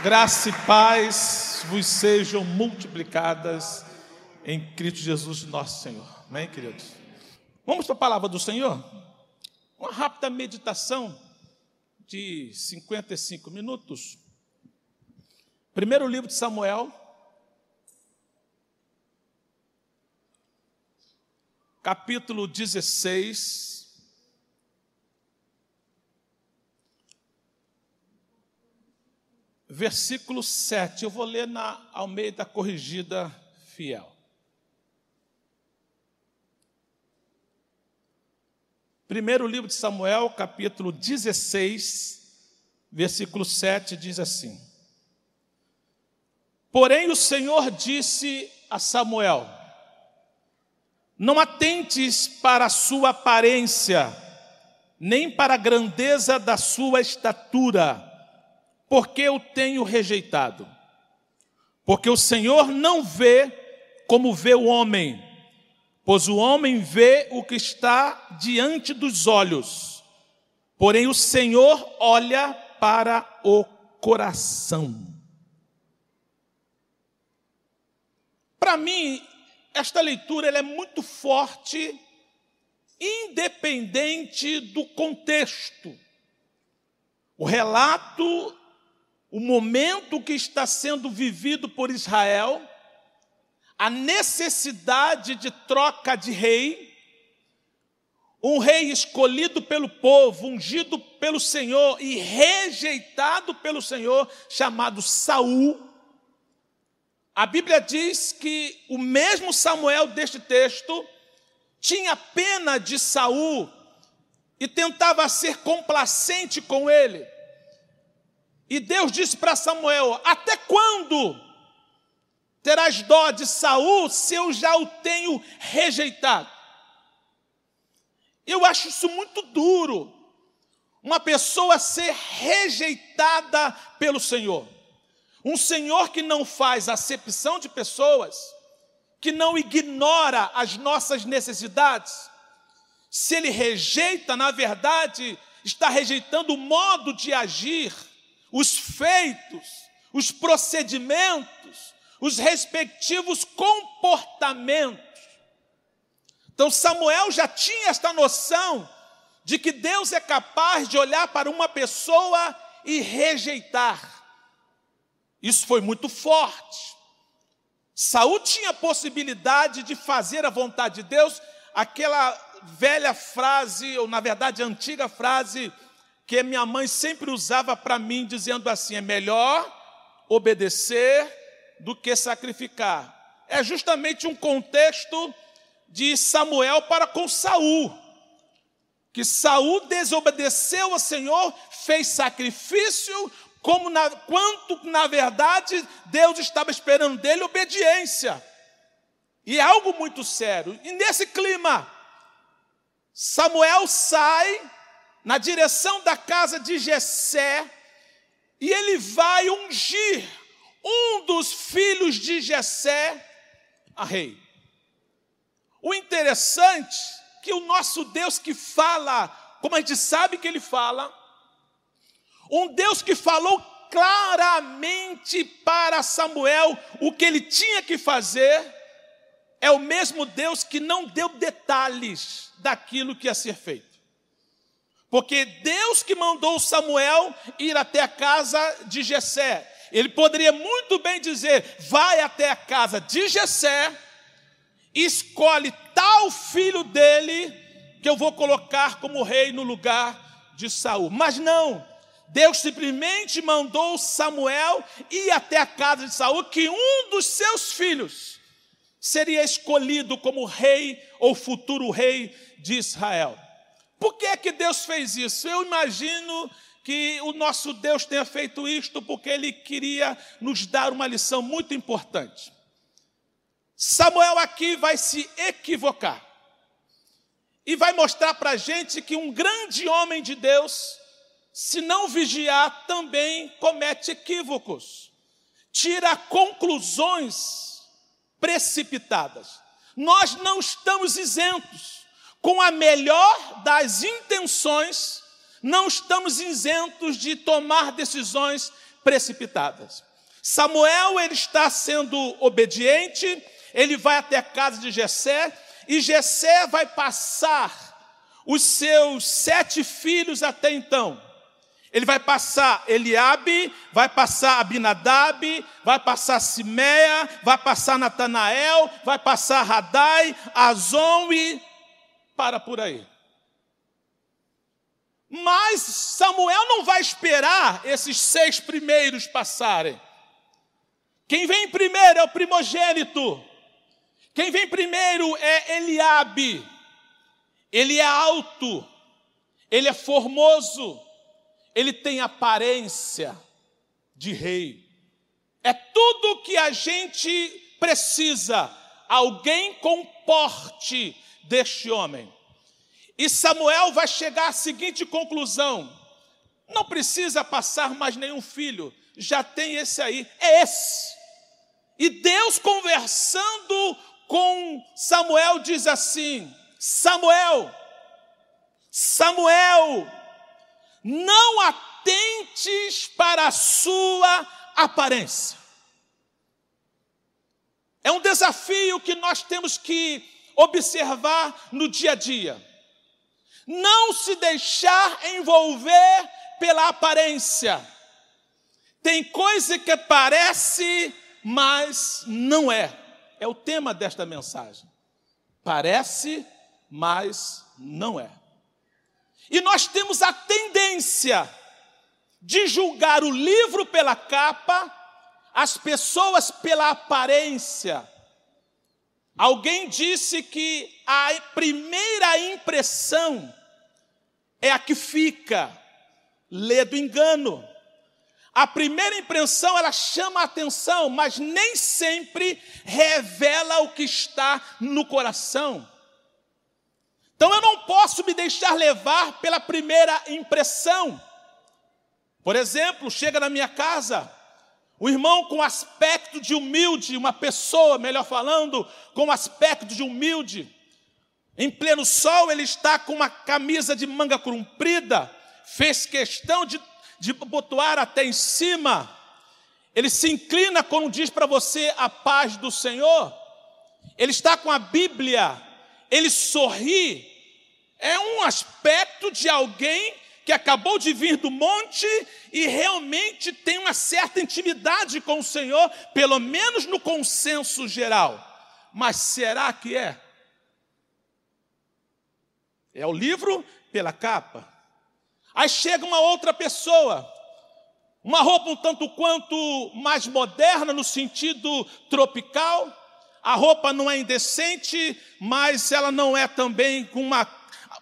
Graça e paz vos sejam multiplicadas em Cristo Jesus, nosso Senhor. Amém, queridos? Vamos para a palavra do Senhor? Uma rápida meditação de 55 minutos. Primeiro livro de Samuel, capítulo 16. Versículo 7. Eu vou ler na Almeida Corrigida Fiel. Primeiro livro de Samuel, capítulo 16, versículo 7, diz assim: Porém o Senhor disse a Samuel: Não atentes para a sua aparência, nem para a grandeza da sua estatura, porque eu tenho rejeitado. Porque o Senhor não vê como vê o homem, pois o homem vê o que está diante dos olhos, porém o Senhor olha para o coração. Para mim, esta leitura é muito forte, independente do contexto. O relato o momento que está sendo vivido por Israel, a necessidade de troca de rei, um rei escolhido pelo povo, ungido pelo Senhor e rejeitado pelo Senhor, chamado Saul. A Bíblia diz que o mesmo Samuel deste texto tinha pena de Saul e tentava ser complacente com ele. E Deus disse para Samuel: Até quando terás dó de Saul se eu já o tenho rejeitado? Eu acho isso muito duro. Uma pessoa ser rejeitada pelo Senhor. Um Senhor que não faz acepção de pessoas, que não ignora as nossas necessidades. Se ele rejeita, na verdade, está rejeitando o modo de agir os feitos, os procedimentos, os respectivos comportamentos. Então Samuel já tinha esta noção de que Deus é capaz de olhar para uma pessoa e rejeitar. Isso foi muito forte. Saul tinha a possibilidade de fazer a vontade de Deus, aquela velha frase, ou na verdade antiga frase, que minha mãe sempre usava para mim, dizendo assim: é melhor obedecer do que sacrificar. É justamente um contexto de Samuel para com Saul. Que Saul desobedeceu ao Senhor, fez sacrifício, como na, quanto na verdade Deus estava esperando dele obediência. E é algo muito sério. E nesse clima, Samuel sai na direção da casa de Jessé, e ele vai ungir um dos filhos de Jessé a rei. O interessante é que o nosso Deus que fala, como a gente sabe que ele fala, um Deus que falou claramente para Samuel o que ele tinha que fazer, é o mesmo Deus que não deu detalhes daquilo que ia ser feito. Porque Deus que mandou Samuel ir até a casa de Jessé. Ele poderia muito bem dizer: vai até a casa de Jessé, escolhe tal filho dele que eu vou colocar como rei no lugar de Saul. Mas não, Deus simplesmente mandou Samuel ir até a casa de Saul, que um dos seus filhos seria escolhido como rei ou futuro rei de Israel. Por que que Deus fez isso? Eu imagino que o nosso Deus tenha feito isto porque ele queria nos dar uma lição muito importante. Samuel aqui vai se equivocar e vai mostrar para a gente que um grande homem de Deus, se não vigiar, também comete equívocos, tira conclusões precipitadas. Nós não estamos isentos com a melhor das intenções, não estamos isentos de tomar decisões precipitadas. Samuel ele está sendo obediente, ele vai até a casa de Jessé e Jessé vai passar os seus sete filhos até então. Ele vai passar Eliabe, vai passar Abinadab, vai passar Simeia, vai passar Natanael, vai passar Radai, Azon e para por aí. Mas Samuel não vai esperar esses seis primeiros passarem. Quem vem primeiro é o primogênito. Quem vem primeiro é Eliabe. Ele é alto, ele é formoso, ele tem aparência de rei. É tudo que a gente precisa, alguém com porte deste homem. E Samuel vai chegar à seguinte conclusão: não precisa passar mais nenhum filho, já tem esse aí, é esse. E Deus conversando com Samuel diz assim: Samuel, Samuel, não atentes para a sua aparência. É um desafio que nós temos que observar no dia a dia. Não se deixar envolver pela aparência. Tem coisa que parece, mas não é. É o tema desta mensagem. Parece, mas não é. E nós temos a tendência de julgar o livro pela capa, as pessoas pela aparência. Alguém disse que a primeira impressão é a que fica, lê do engano. A primeira impressão ela chama a atenção, mas nem sempre revela o que está no coração. Então eu não posso me deixar levar pela primeira impressão. Por exemplo, chega na minha casa, o irmão com aspecto de humilde, uma pessoa, melhor falando, com aspecto de humilde. Em pleno sol, ele está com uma camisa de manga comprida, fez questão de, de até em cima. Ele se inclina quando diz para você a paz do Senhor. Ele está com a Bíblia ele sorri, é um aspecto de alguém que acabou de vir do monte e realmente tem uma certa intimidade com o Senhor, pelo menos no consenso geral. Mas será que é? É o livro pela capa. Aí chega uma outra pessoa, uma roupa um tanto quanto mais moderna no sentido tropical, a roupa não é indecente, mas ela não é também com uma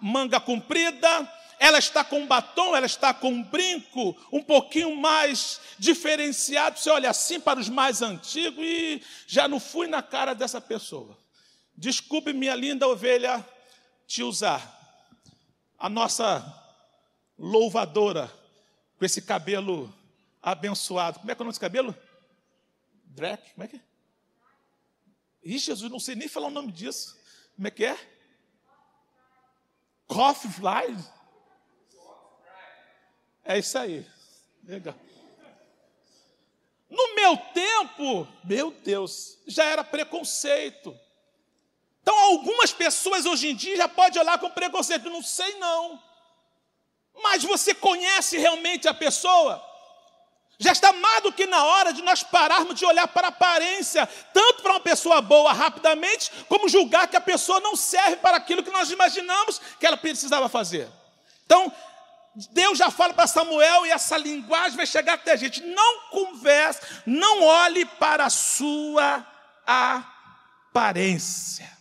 manga comprida. Ela está com batom, ela está com brinco um pouquinho mais diferenciado. Você olha assim para os mais antigos e já não fui na cara dessa pessoa. Desculpe, minha linda ovelha, te usar. A nossa louvadora com esse cabelo abençoado. Como é que é o nome desse cabelo? Drake? Como é que é? Ih, Jesus, não sei nem falar o nome disso. Como é que é? Coffee fly? É isso aí. Legal. No meu tempo, meu Deus, já era preconceito. Então, algumas pessoas hoje em dia já podem olhar com preconceito. Não sei não. Mas você conhece realmente a pessoa? Já está mais do que na hora de nós pararmos de olhar para a aparência, tanto para uma pessoa boa rapidamente, como julgar que a pessoa não serve para aquilo que nós imaginamos que ela precisava fazer. Então, Deus já fala para Samuel e essa linguagem vai chegar até a gente. Não converse, não olhe para a sua aparência.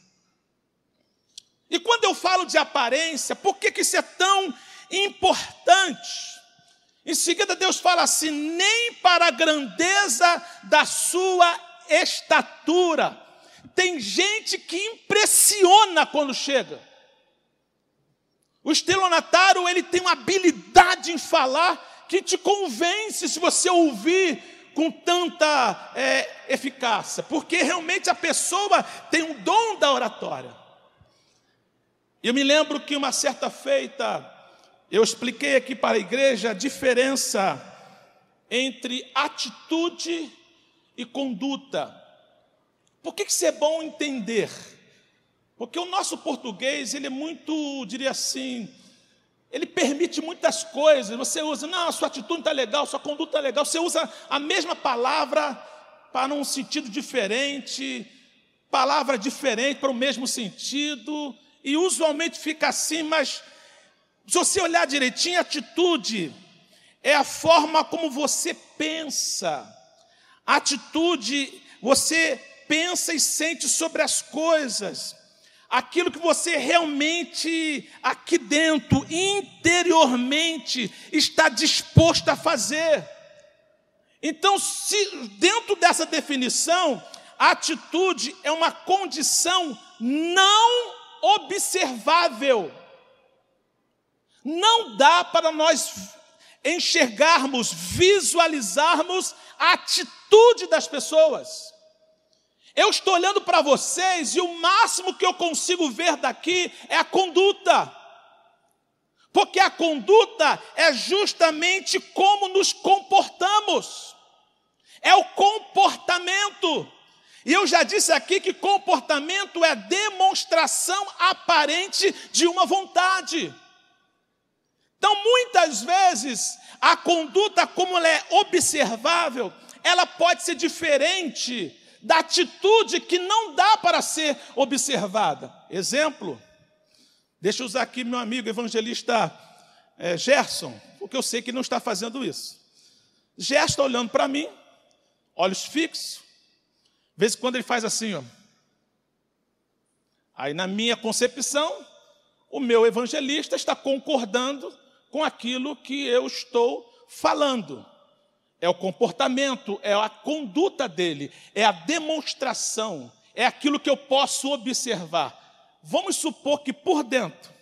E quando eu falo de aparência, por que, que isso é tão importante? Em seguida, Deus fala assim: nem para a grandeza da sua estatura. Tem gente que impressiona quando chega. O estelionatário, ele tem uma habilidade em falar que te convence se você ouvir com tanta é, eficácia, porque realmente a pessoa tem um dom da oratória. Eu me lembro que uma certa feita, eu expliquei aqui para a igreja a diferença entre atitude e conduta. Por que isso é bom entender? Porque o nosso português, ele é muito, diria assim, ele permite muitas coisas. Você usa, não, sua atitude está legal, sua conduta está legal. Você usa a mesma palavra para um sentido diferente, palavra diferente para o mesmo sentido, e usualmente fica assim, mas se você olhar direitinho, atitude é a forma como você pensa. atitude, você pensa e sente sobre as coisas. Aquilo que você realmente, aqui dentro, interiormente, está disposto a fazer. Então, se dentro dessa definição, a atitude é uma condição não observável. Não dá para nós enxergarmos, visualizarmos a atitude das pessoas. Eu estou olhando para vocês e o máximo que eu consigo ver daqui é a conduta. Porque a conduta é justamente como nos comportamos. É o comportamento. E eu já disse aqui que comportamento é demonstração aparente de uma vontade. Então, muitas vezes, a conduta, como ela é observável, ela pode ser diferente da atitude que não dá para ser observada. Exemplo, deixa eu usar aqui meu amigo evangelista é, Gerson, porque eu sei que não está fazendo isso. Gerson está olhando para mim, olhos fixos, de vez em quando ele faz assim, ó. Aí, na minha concepção, o meu evangelista está concordando com aquilo que eu estou falando. É o comportamento, é a conduta dele, é a demonstração, é aquilo que eu posso observar. Vamos supor que por dentro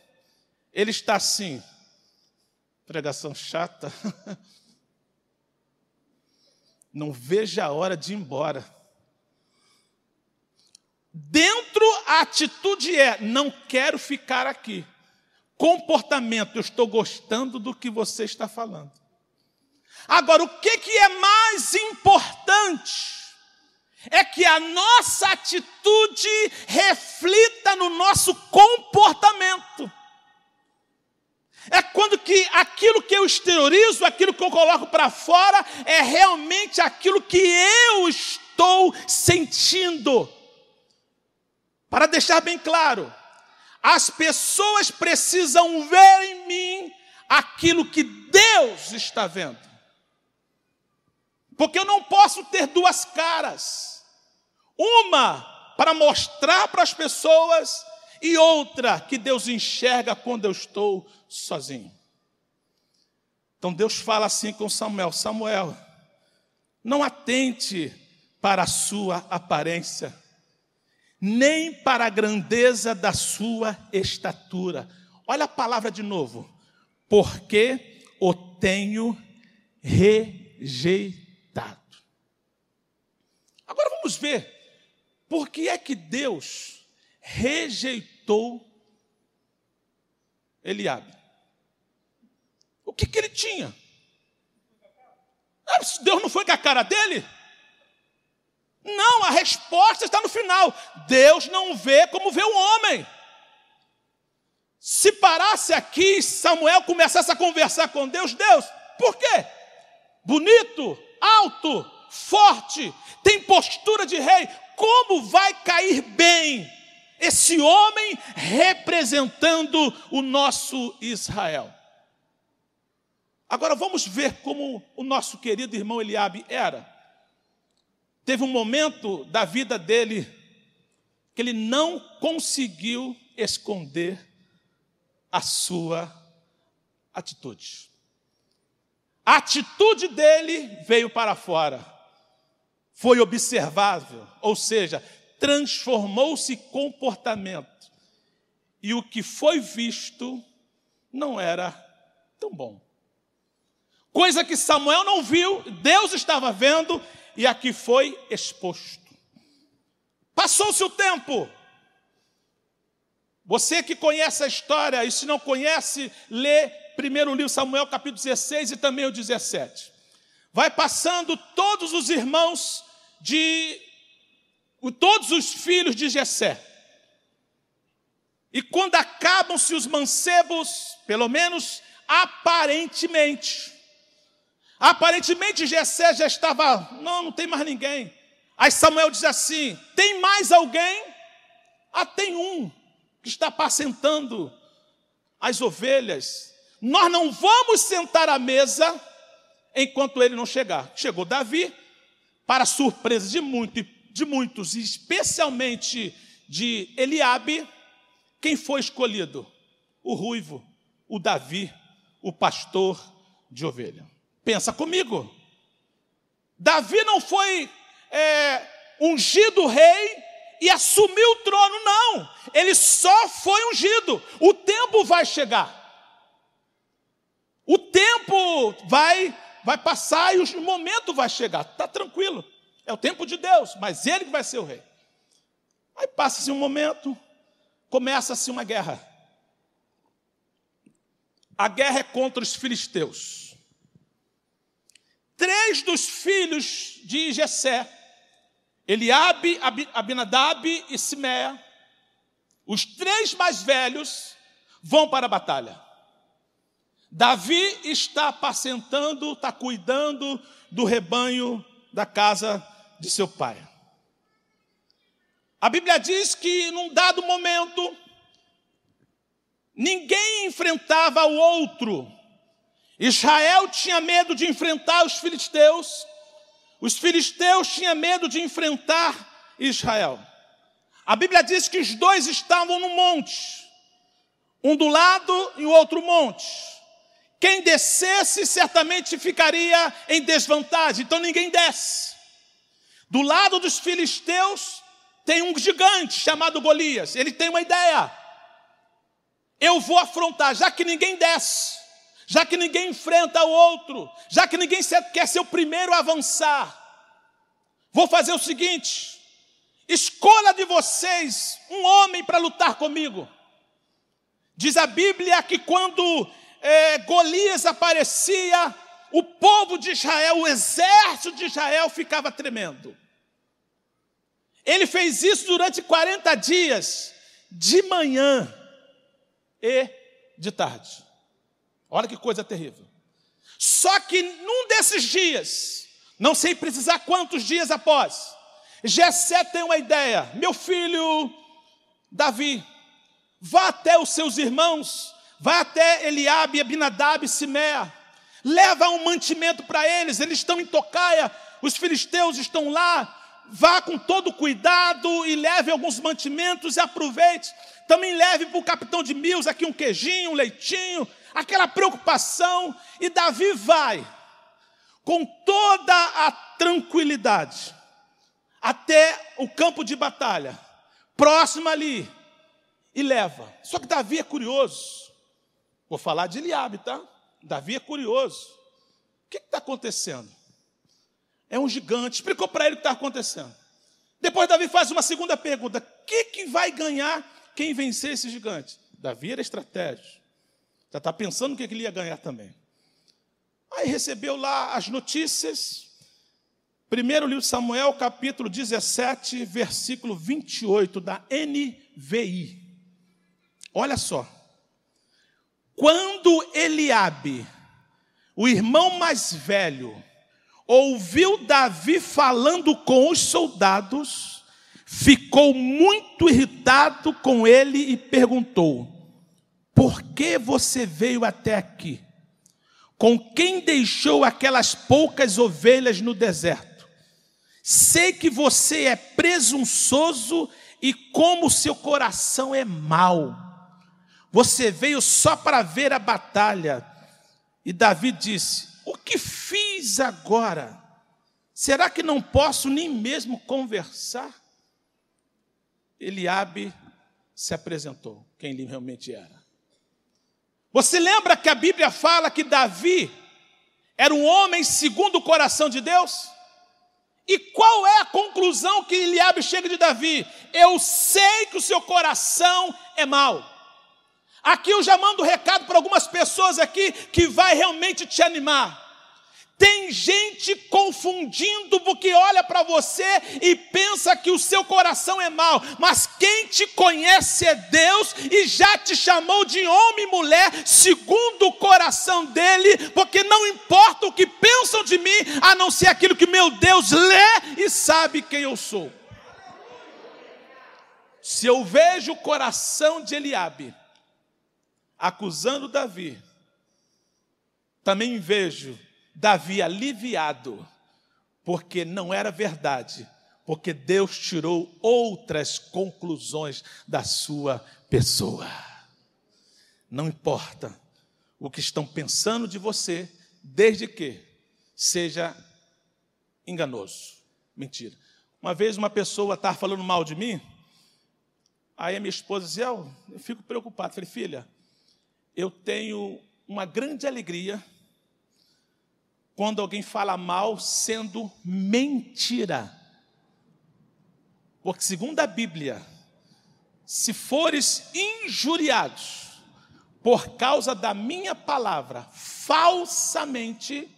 ele está assim, pregação chata. Não veja a hora de ir embora. Dentro a atitude é: não quero ficar aqui. Comportamento, eu estou gostando do que você está falando. Agora, o que, que é mais importante? É que a nossa atitude reflita no nosso comportamento. É quando que aquilo que eu exteriorizo, aquilo que eu coloco para fora, é realmente aquilo que eu estou sentindo. Para deixar bem claro, as pessoas precisam ver em mim aquilo que Deus está vendo. Porque eu não posso ter duas caras. Uma para mostrar para as pessoas e outra que Deus enxerga quando eu estou sozinho. Então Deus fala assim com Samuel: Samuel, não atente para a sua aparência, nem para a grandeza da sua estatura. Olha a palavra de novo. Porque o tenho rejeitado. Vamos ver por que é que Deus rejeitou Eliabe. O que, que ele tinha? Ah, Deus não foi com a cara dele? Não, a resposta está no final. Deus não vê como vê o homem. Se parasse aqui, Samuel começasse a conversar com Deus, Deus, por quê? Bonito, alto, forte, tem postura de rei, como vai cair bem esse homem representando o nosso Israel? Agora vamos ver como o nosso querido irmão Eliabe era. Teve um momento da vida dele que ele não conseguiu esconder a sua atitude. A atitude dele veio para fora foi observável, ou seja, transformou-se comportamento. E o que foi visto não era tão bom. Coisa que Samuel não viu, Deus estava vendo e aqui foi exposto. Passou-se o tempo. Você que conhece a história, e se não conhece, lê primeiro livro Samuel, capítulo 16 e também o 17. vai passando todos os irmãos de todos os filhos de Jessé. E quando acabam-se os mancebos, pelo menos aparentemente, aparentemente Jessé já estava, não, não tem mais ninguém. Aí Samuel diz assim: tem mais alguém? Ah, tem um que está apacentando as ovelhas. Nós não vamos sentar à mesa enquanto ele não chegar. Chegou Davi, para surpresa de, muito, de muitos, especialmente de Eliabe, quem foi escolhido? O ruivo, o Davi, o pastor de ovelha. Pensa comigo. Davi não foi é, ungido rei e assumiu o trono, não. Ele só foi ungido. O tempo vai chegar. O tempo vai vai passar e o momento vai chegar. Está tranquilo. É o tempo de Deus, mas ele que vai ser o rei. Aí passa-se um momento, começa-se uma guerra. A guerra é contra os filisteus. Três dos filhos de Jessé, Eliabe, Abinadab e Simea, os três mais velhos, vão para a batalha. Davi está apacentando, está cuidando do rebanho da casa de seu pai. A Bíblia diz que num dado momento, ninguém enfrentava o outro. Israel tinha medo de enfrentar os filisteus, os filisteus tinham medo de enfrentar Israel. A Bíblia diz que os dois estavam no monte, um do lado e o outro monte. Quem descesse certamente ficaria em desvantagem, então ninguém desce. Do lado dos filisteus tem um gigante chamado Golias. Ele tem uma ideia. Eu vou afrontar, já que ninguém desce, já que ninguém enfrenta o outro, já que ninguém quer ser o primeiro a avançar. Vou fazer o seguinte: escolha de vocês um homem para lutar comigo. Diz a Bíblia que quando é, Golias aparecia, o povo de Israel, o exército de Israel ficava tremendo. Ele fez isso durante 40 dias, de manhã e de tarde. Olha que coisa terrível. Só que num desses dias, não sei precisar quantos dias após, Jessé tem uma ideia: meu filho Davi, vá até os seus irmãos vai até Eliabe, Abinadab Simea, leva um mantimento para eles, eles estão em Tocaia, os filisteus estão lá, vá com todo cuidado e leve alguns mantimentos e aproveite. Também leve para o capitão de Mills aqui um queijinho, um leitinho, aquela preocupação. E Davi vai com toda a tranquilidade até o campo de batalha, próximo ali, e leva. Só que Davi é curioso. Vou falar de Eliabe, tá? Davi é curioso. O que está acontecendo? É um gigante. Explicou para ele o que está acontecendo. Depois Davi faz uma segunda pergunta: o que, que vai ganhar quem vencer esse gigante? Davi era estratégia. Já está pensando o que, que ele ia ganhar também. Aí recebeu lá as notícias. Primeiro livro de Samuel, capítulo 17, versículo 28 da NVI. Olha só. Quando Eliabe, o irmão mais velho, ouviu Davi falando com os soldados, ficou muito irritado com ele e perguntou: Por que você veio até aqui? Com quem deixou aquelas poucas ovelhas no deserto? Sei que você é presunçoso e como seu coração é mau. Você veio só para ver a batalha. E Davi disse: O que fiz agora? Será que não posso nem mesmo conversar? Eliabe se apresentou, quem ele realmente era. Você lembra que a Bíblia fala que Davi era um homem segundo o coração de Deus? E qual é a conclusão que Eliabe chega de Davi? Eu sei que o seu coração é mau. Aqui eu já mando recado para algumas pessoas aqui que vai realmente te animar. Tem gente confundindo porque olha para você e pensa que o seu coração é mau, mas quem te conhece é Deus e já te chamou de homem e mulher segundo o coração dele, porque não importa o que pensam de mim, a não ser aquilo que meu Deus lê e sabe quem eu sou. Se eu vejo o coração de Eliabe acusando Davi, também vejo Davi aliviado, porque não era verdade, porque Deus tirou outras conclusões da sua pessoa. Não importa o que estão pensando de você, desde que seja enganoso. Mentira. Uma vez uma pessoa estava falando mal de mim, aí a minha esposa dizia, eu, eu fico preocupado. Falei, filha, eu tenho uma grande alegria quando alguém fala mal sendo mentira. Porque, segundo a Bíblia, se fores injuriados por causa da minha palavra, falsamente,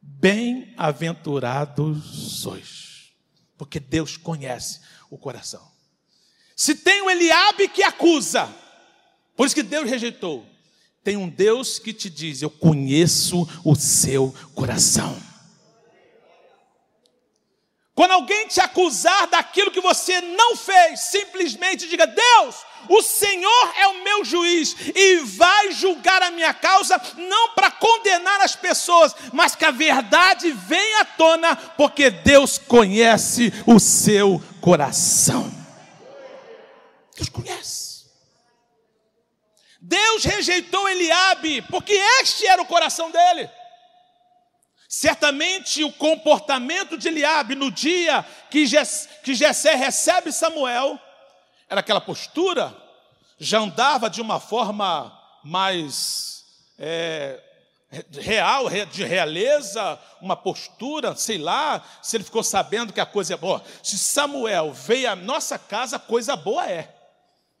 bem-aventurados sois, porque Deus conhece o coração. Se tem o Eliabe que acusa, por isso que Deus rejeitou. Tem um Deus que te diz: Eu conheço o seu coração. Quando alguém te acusar daquilo que você não fez, simplesmente diga: Deus, o Senhor é o meu juiz e vai julgar a minha causa, não para condenar as pessoas, mas que a verdade venha à tona, porque Deus conhece o seu coração. Deus conhece. Deus rejeitou Eliabe, porque este era o coração dele. Certamente o comportamento de Eliabe no dia que, Jessé recebe Samuel era aquela postura, já andava de uma forma mais é, real, de realeza, uma postura, sei lá, se ele ficou sabendo que a coisa é boa. Se Samuel veio à nossa casa, coisa boa é.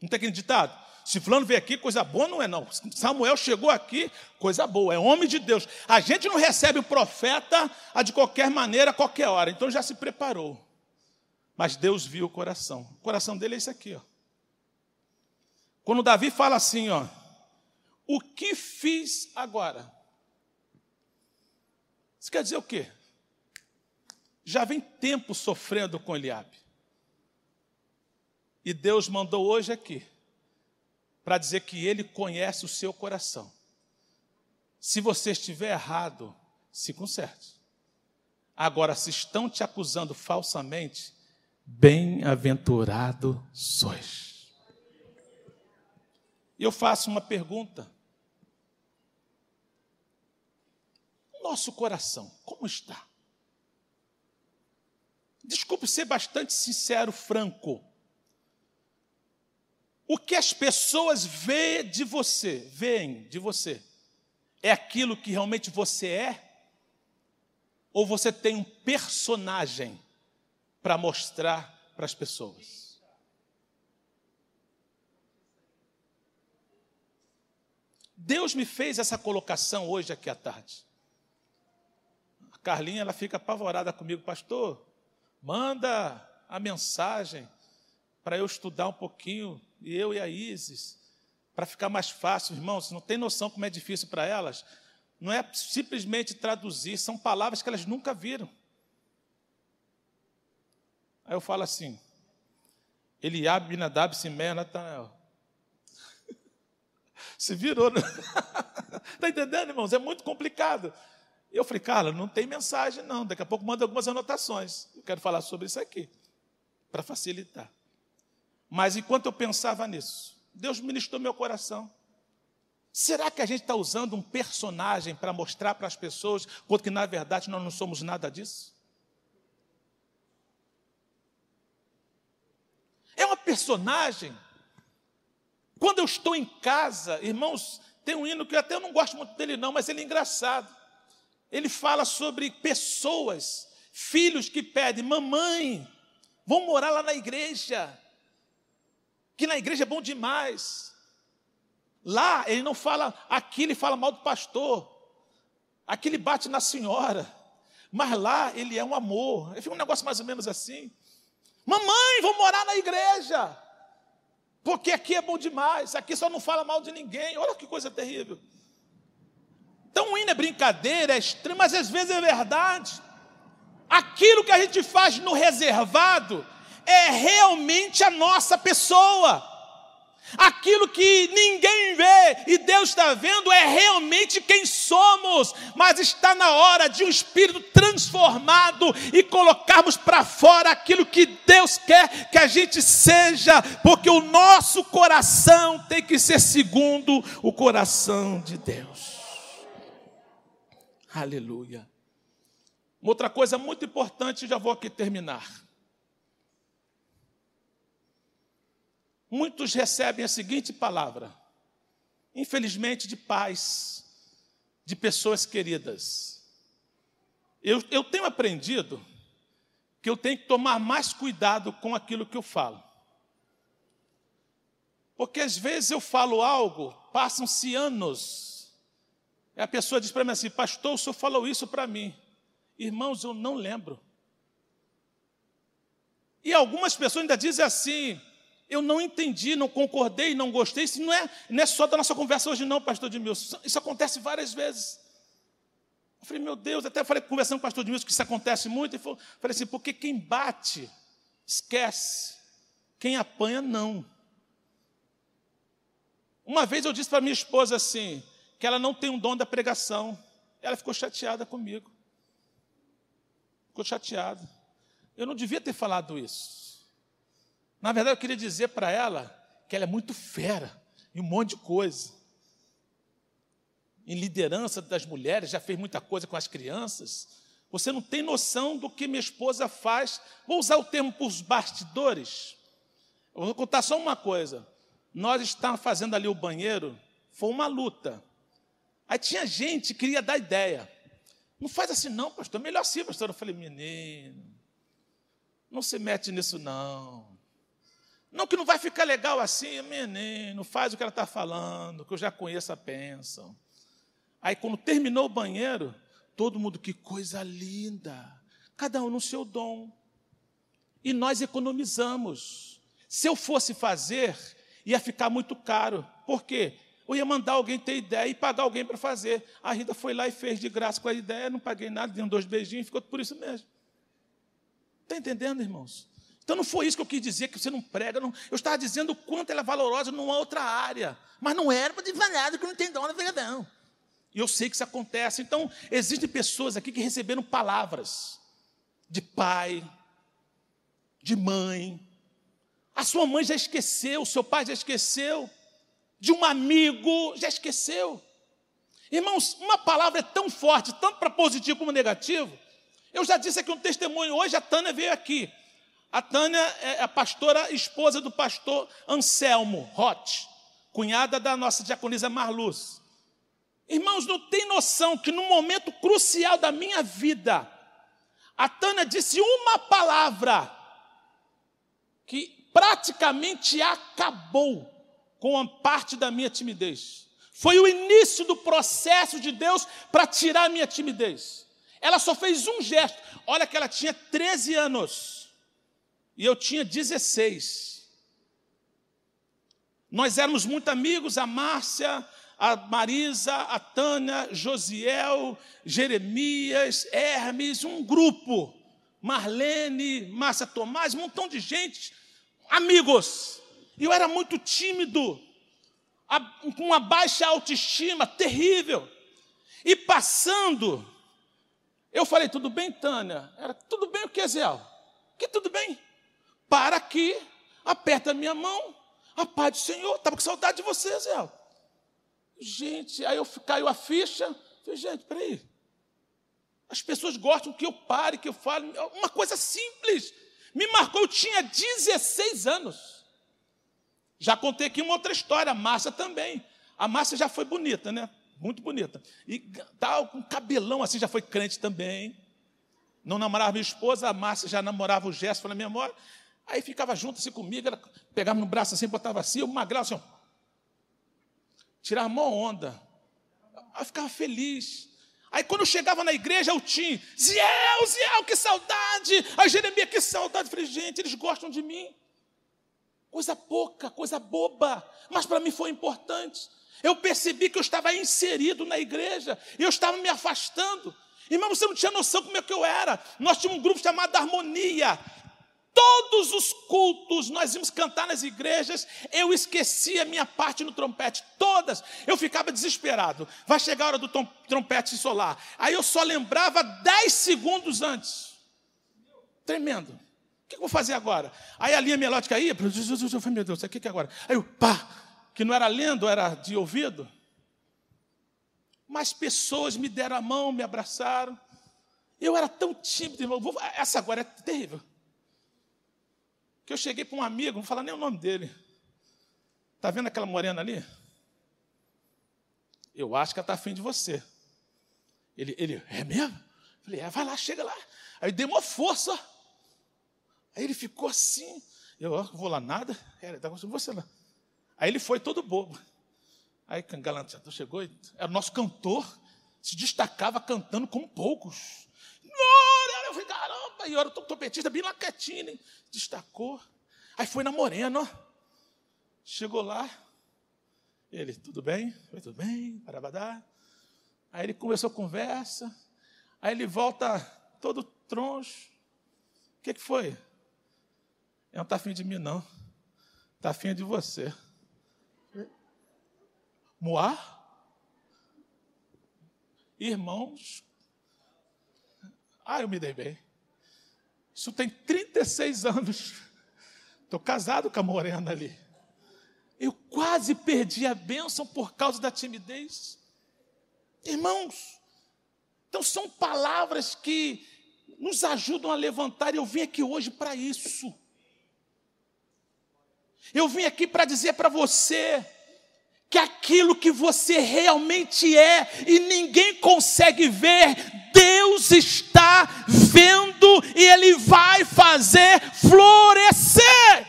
Não tem aquele ditado? Se fulano veio aqui, coisa boa não é não. Samuel chegou aqui, coisa boa, é homem de Deus. A gente não recebe o profeta a de qualquer maneira, a qualquer hora. Então já se preparou. Mas Deus viu o coração. O coração dele é esse aqui, ó. Quando Davi fala assim, ó, o que fiz agora? Isso quer dizer o quê? Já vem tempo sofrendo com Eliabe. E Deus mandou hoje aqui para dizer que Ele conhece o seu coração. Se você estiver errado, se conserte. Agora, se estão te acusando falsamente, bem-aventurado sois. E eu faço uma pergunta. Nosso coração, como está? Desculpe ser bastante sincero, franco. O que as pessoas veem de você, veem de você, é aquilo que realmente você é? Ou você tem um personagem para mostrar para as pessoas? Deus me fez essa colocação hoje aqui à tarde. A Carlinha ela fica apavorada comigo, pastor. Manda a mensagem para eu estudar um pouquinho e eu e a Isis, para ficar mais fácil, irmãos, não tem noção como é difícil para elas. Não é simplesmente traduzir, são palavras que elas nunca viram. Aí eu falo assim, Eliabe, Binadab, Simé, Natanael. Se virou. Está entendendo, irmãos? É muito complicado. Eu falei, Carla, não tem mensagem, não. Daqui a pouco manda algumas anotações. Eu quero falar sobre isso aqui, para facilitar. Mas enquanto eu pensava nisso, Deus ministrou meu coração. Será que a gente está usando um personagem para mostrar para as pessoas, quando que na verdade nós não somos nada disso? É uma personagem. Quando eu estou em casa, irmãos, tem um hino que até eu não gosto muito dele, não, mas ele é engraçado. Ele fala sobre pessoas, filhos que pedem, mamãe, vão morar lá na igreja que na igreja é bom demais. Lá ele não fala aqui, ele fala mal do pastor. Aqui ele bate na senhora, mas lá ele é um amor. Fica um negócio mais ou menos assim. Mamãe, vou morar na igreja. Porque aqui é bom demais, aqui só não fala mal de ninguém. Olha que coisa terrível. Então, o hino é brincadeira, é extremo, mas às vezes é verdade. Aquilo que a gente faz no reservado é realmente a nossa pessoa. Aquilo que ninguém vê e Deus está vendo é realmente quem somos, mas está na hora de um espírito transformado e colocarmos para fora aquilo que Deus quer que a gente seja, porque o nosso coração tem que ser segundo o coração de Deus. Aleluia. Outra coisa muito importante, já vou aqui terminar. Muitos recebem a seguinte palavra, infelizmente de pais, de pessoas queridas. Eu, eu tenho aprendido que eu tenho que tomar mais cuidado com aquilo que eu falo. Porque às vezes eu falo algo, passam-se anos, e a pessoa diz para mim assim: Pastor, o senhor falou isso para mim. Irmãos, eu não lembro. E algumas pessoas ainda dizem assim: eu não entendi, não concordei, não gostei. Isso não é, não é só da nossa conversa hoje, não, pastor Edmilson. Isso acontece várias vezes. Eu falei, meu Deus, até falei conversando com o pastor Edmilson que isso acontece muito. E falei assim, porque quem bate, esquece. Quem apanha, não. Uma vez eu disse para minha esposa assim, que ela não tem um dom da pregação. Ela ficou chateada comigo. Ficou chateada. Eu não devia ter falado isso. Na verdade, eu queria dizer para ela que ela é muito fera em um monte de coisa. Em liderança das mulheres, já fez muita coisa com as crianças. Você não tem noção do que minha esposa faz. Vou usar o termo para os bastidores. Eu vou contar só uma coisa. Nós estávamos fazendo ali o banheiro, foi uma luta. Aí tinha gente que queria dar ideia. Não faz assim, não, pastor. Melhor assim, pastor. Eu falei, menino, não se mete nisso, não. Não que não vai ficar legal assim, menino, faz o que ela está falando, que eu já conheço a bênção. Aí quando terminou o banheiro, todo mundo, que coisa linda, cada um no seu dom. E nós economizamos. Se eu fosse fazer, ia ficar muito caro. Por quê? Eu ia mandar alguém ter ideia e pagar alguém para fazer. A Rita foi lá e fez de graça com a ideia, não paguei nada, dei dois beijinhos, ficou por isso mesmo. Está entendendo, irmãos? Então não foi isso que eu quis dizer, que você não prega. Não. Eu estava dizendo o quanto ela é valorosa numa outra área. Mas não era para nada que não tem dom na pregação. E eu sei que isso acontece. Então, existem pessoas aqui que receberam palavras de pai, de mãe. A sua mãe já esqueceu, o seu pai já esqueceu, de um amigo já esqueceu. Irmãos, uma palavra é tão forte, tanto para positivo como negativo. Eu já disse aqui um testemunho hoje, a Tânia veio aqui. A Tânia é a pastora esposa do pastor Anselmo Roth, cunhada da nossa diaconisa Marluz. Irmãos, não tem noção que num momento crucial da minha vida, a Tânia disse uma palavra que praticamente acabou com a parte da minha timidez. Foi o início do processo de Deus para tirar a minha timidez. Ela só fez um gesto. Olha que ela tinha 13 anos. E eu tinha 16. Nós éramos muito amigos, a Márcia, a Marisa, a Tânia, Josiel, Jeremias, Hermes, um grupo. Marlene, Márcia Tomás, um montão de gente, amigos. E eu era muito tímido, com uma baixa autoestima terrível. E passando, eu falei, tudo bem, Tânia? Era, tudo bem o que, Zé? Que tudo bem? Para aqui, aperta a minha mão, a paz do Senhor, estava com saudade de você, Zé. Gente, aí eu caiu a ficha, falei, gente, peraí. As pessoas gostam que eu pare, que eu fale, uma coisa simples. Me marcou, eu tinha 16 anos. Já contei aqui uma outra história, a Márcia também. A Márcia já foi bonita, né? Muito bonita. E tal, com cabelão assim, já foi crente também. Não namorava minha esposa, a Márcia já namorava o Gerson, minha amor, Aí ficava junto assim comigo, ela pegava no braço assim, botava assim, eu magrava assim, tirava uma onda. Aí ficava feliz. Aí quando eu chegava na igreja, o Tim, Ziel, Ziel, que saudade! A Jeremias, que saudade! Eu falei, gente, eles gostam de mim. Coisa pouca, coisa boba, mas para mim foi importante. Eu percebi que eu estava inserido na igreja, eu estava me afastando. Irmão, você não tinha noção como é que eu era. Nós tínhamos um grupo chamado Harmonia. Todos os cultos nós íamos cantar nas igrejas, eu esquecia a minha parte no trompete, todas. Eu ficava desesperado. Vai chegar a hora do trompete solar. Aí eu só lembrava dez segundos antes. Tremendo. O que eu vou fazer agora? Aí a linha melódica ia, meu Deus, o que é agora? Aí eu, pá, que não era lendo, era de ouvido. Mas pessoas me deram a mão, me abraçaram. Eu era tão tímido, irmão. Essa agora é terrível que eu cheguei para um amigo, não vou falar nem o nome dele. Está vendo aquela morena ali? Eu acho que ela está afim de você. Ele, ele, é mesmo? Eu falei, é, vai lá, chega lá. Aí dei uma força. Aí ele ficou assim. Eu não vou lá nada. É, ele está de você lá. Aí ele foi todo bobo. Aí Galanteador chegou, era o nosso cantor, se destacava cantando como poucos. Glória! Eu era o trompetista bem lá quietinho, hein? destacou. Aí foi na morena, ó. Chegou lá, ele, tudo bem? Foi tudo bem, parabadá. Aí ele começou a conversa, aí ele volta todo troncho. O que, que foi? Ele não está afim de mim, não. Está afim de você. Moá? Irmãos. Ah, eu me dei bem. Isso tem 36 anos. Estou casado com a morena ali. Eu quase perdi a bênção por causa da timidez. Irmãos, então são palavras que nos ajudam a levantar. Eu vim aqui hoje para isso. Eu vim aqui para dizer para você que aquilo que você realmente é e ninguém consegue ver, Deus está vendo e Ele vai fazer florescer.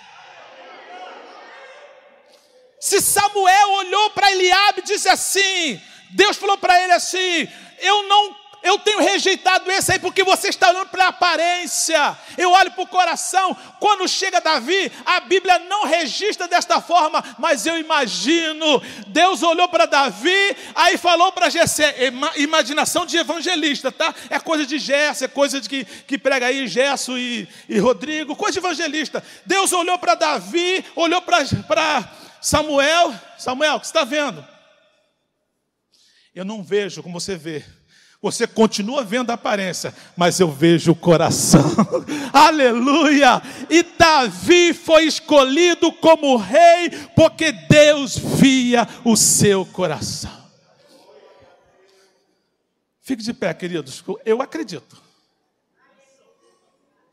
Se Samuel olhou para Eliabe e disse assim, Deus falou para ele assim: Eu não eu tenho rejeitado esse aí porque você está olhando para a aparência. Eu olho para o coração. Quando chega Davi, a Bíblia não registra desta forma, mas eu imagino. Deus olhou para Davi, aí falou para Jessé. Imaginação de evangelista, tá? É coisa de Gerson, é coisa de que, que prega aí Gerson e, e Rodrigo, coisa de evangelista. Deus olhou para Davi, olhou para Samuel. Samuel, o que você está vendo? Eu não vejo como você vê você continua vendo a aparência, mas eu vejo o coração. Aleluia! E Davi foi escolhido como rei porque Deus via o seu coração. Fique de pé, queridos. Eu acredito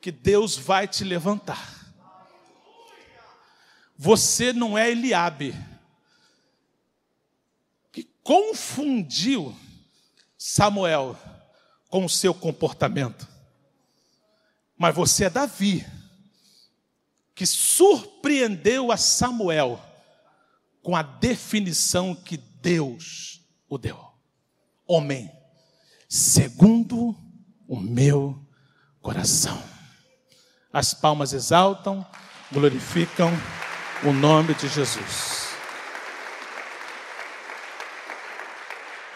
que Deus vai te levantar. Você não é Eliabe que confundiu Samuel com o seu comportamento. Mas você é Davi, que surpreendeu a Samuel com a definição que Deus o deu. Homem, segundo o meu coração. As palmas exaltam, glorificam o nome de Jesus.